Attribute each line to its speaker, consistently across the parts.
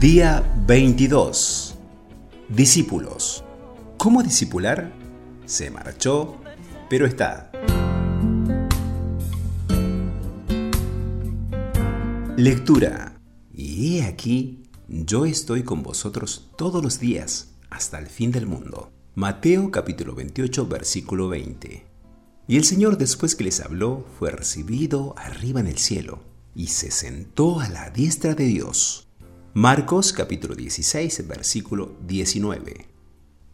Speaker 1: Día 22. Discípulos. ¿Cómo discipular? Se marchó, pero está. Lectura. Y he aquí, yo estoy con vosotros todos los días, hasta el fin del mundo. Mateo capítulo 28, versículo 20. Y el Señor después que les habló, fue recibido arriba en el cielo, y se sentó a la diestra de Dios. Marcos capítulo 16, versículo 19.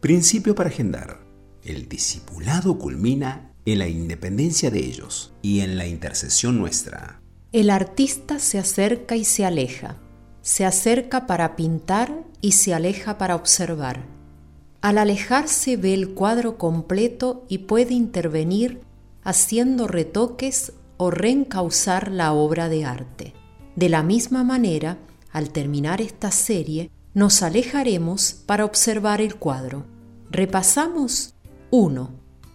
Speaker 1: Principio para agendar. El discipulado culmina en la independencia de ellos y en la intercesión nuestra.
Speaker 2: El artista se acerca y se aleja. Se acerca para pintar y se aleja para observar. Al alejarse ve el cuadro completo y puede intervenir haciendo retoques o reencauzar la obra de arte. De la misma manera, al terminar esta serie, nos alejaremos para observar el cuadro. Repasamos 1.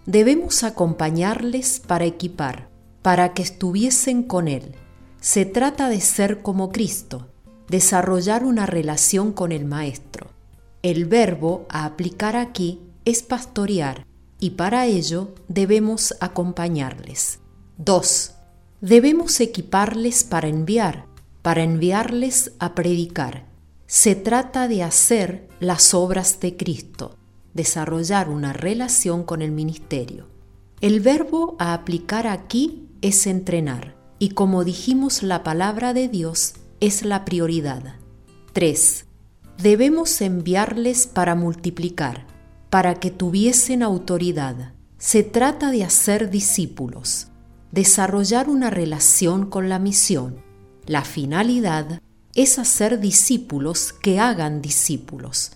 Speaker 2: Debemos acompañarles para equipar, para que estuviesen con Él. Se trata de ser como Cristo, desarrollar una relación con el Maestro. El verbo a aplicar aquí es pastorear y para ello debemos acompañarles. 2. Debemos equiparles para enviar, para enviarles a predicar. Se trata de hacer las obras de Cristo, desarrollar una relación con el ministerio. El verbo a aplicar aquí es entrenar y como dijimos la palabra de Dios es la prioridad. 3. Debemos enviarles para multiplicar, para que tuviesen autoridad. Se trata de hacer discípulos, desarrollar una relación con la misión. La finalidad es hacer discípulos que hagan discípulos.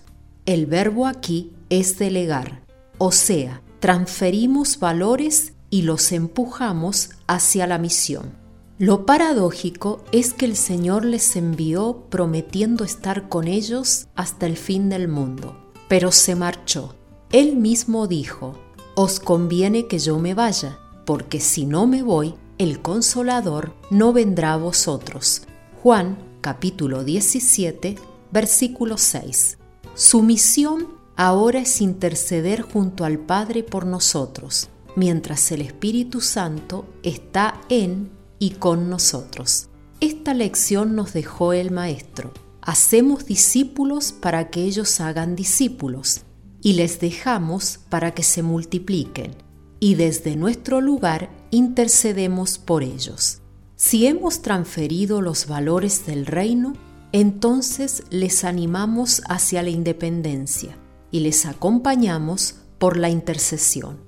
Speaker 2: El verbo aquí es delegar, o sea, transferimos valores y los empujamos hacia la misión. Lo paradójico es que el Señor les envió prometiendo estar con ellos hasta el fin del mundo, pero se marchó. Él mismo dijo, Os conviene que yo me vaya, porque si no me voy, el consolador no vendrá a vosotros. Juan capítulo 17, versículo 6. Su misión ahora es interceder junto al Padre por nosotros, mientras el Espíritu Santo está en y con nosotros. Esta lección nos dejó el Maestro. Hacemos discípulos para que ellos hagan discípulos y les dejamos para que se multipliquen y desde nuestro lugar intercedemos por ellos. Si hemos transferido los valores del reino, entonces les animamos hacia la independencia y les acompañamos por la intercesión.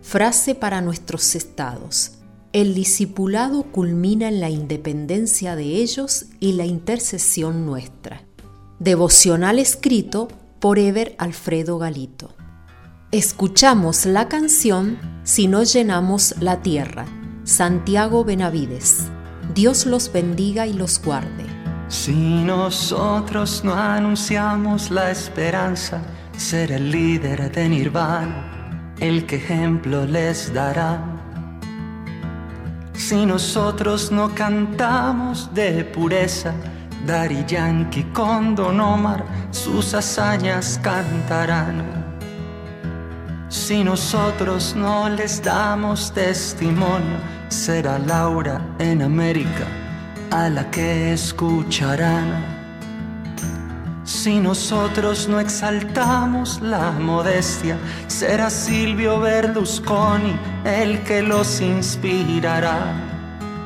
Speaker 2: Frase para nuestros estados. El discipulado culmina en la independencia de ellos y la intercesión nuestra. Devocional escrito por Ever Alfredo Galito. Escuchamos la canción Si no llenamos la tierra. Santiago Benavides. Dios los bendiga y los guarde.
Speaker 3: Si nosotros no anunciamos la esperanza, ser el líder de Nirvana, el que ejemplo les dará si nosotros no cantamos de pureza, Dari Yankee con Don Omar sus hazañas cantarán. Si nosotros no les damos testimonio, será Laura en América a la que escucharán. Si nosotros no exaltamos la modestia, será Silvio Berlusconi el que los inspirará.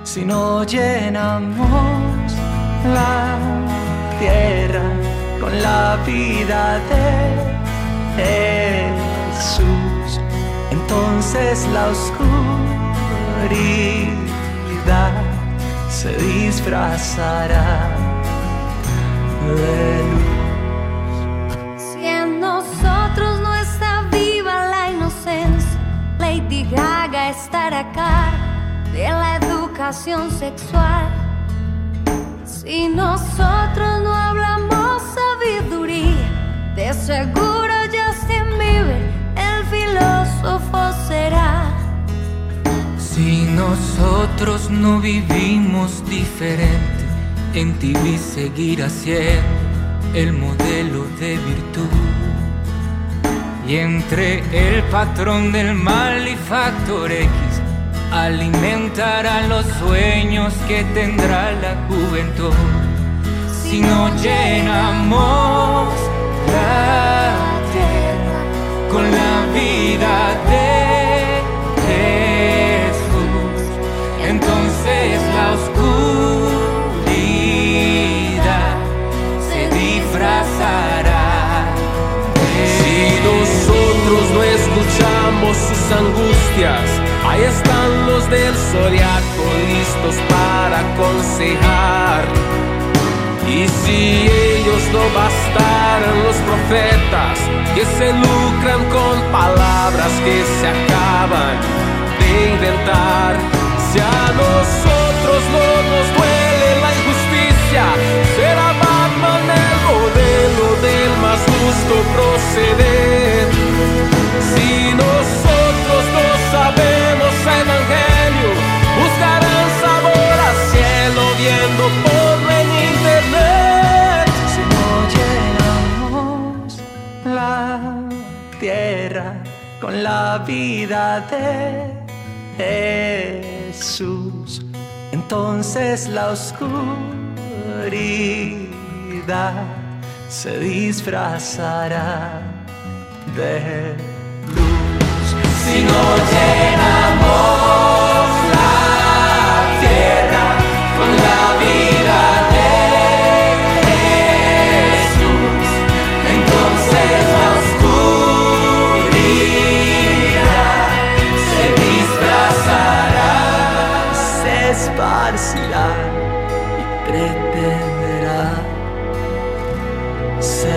Speaker 3: Si no llenamos la tierra con la vida de Jesús, la oscuridad se disfrazará de
Speaker 4: luz. Si en nosotros no está viva la inocencia, Lady Gaga estará acá de la educación sexual. Si nosotros no hablamos sabiduría, de seguro
Speaker 5: nosotros no vivimos diferente, en ti seguirá siendo el modelo de virtud. Y entre el patrón del mal y factor X alimentará los sueños que tendrá la juventud. Si no llenamos la
Speaker 6: Si nosotros no escuchamos sus angustias, Ahí están los del zodiaco listos para aconsejar. Y si ellos no bastaran los profetas que se lucran con palabras que se acaban de inventar, si a nosotros no nos duele la injusticia, será Batman el modelo del más justo proceder.
Speaker 5: Con la vida de Jesús, entonces la oscuridad se disfrazará de luz. Si no llenamos Say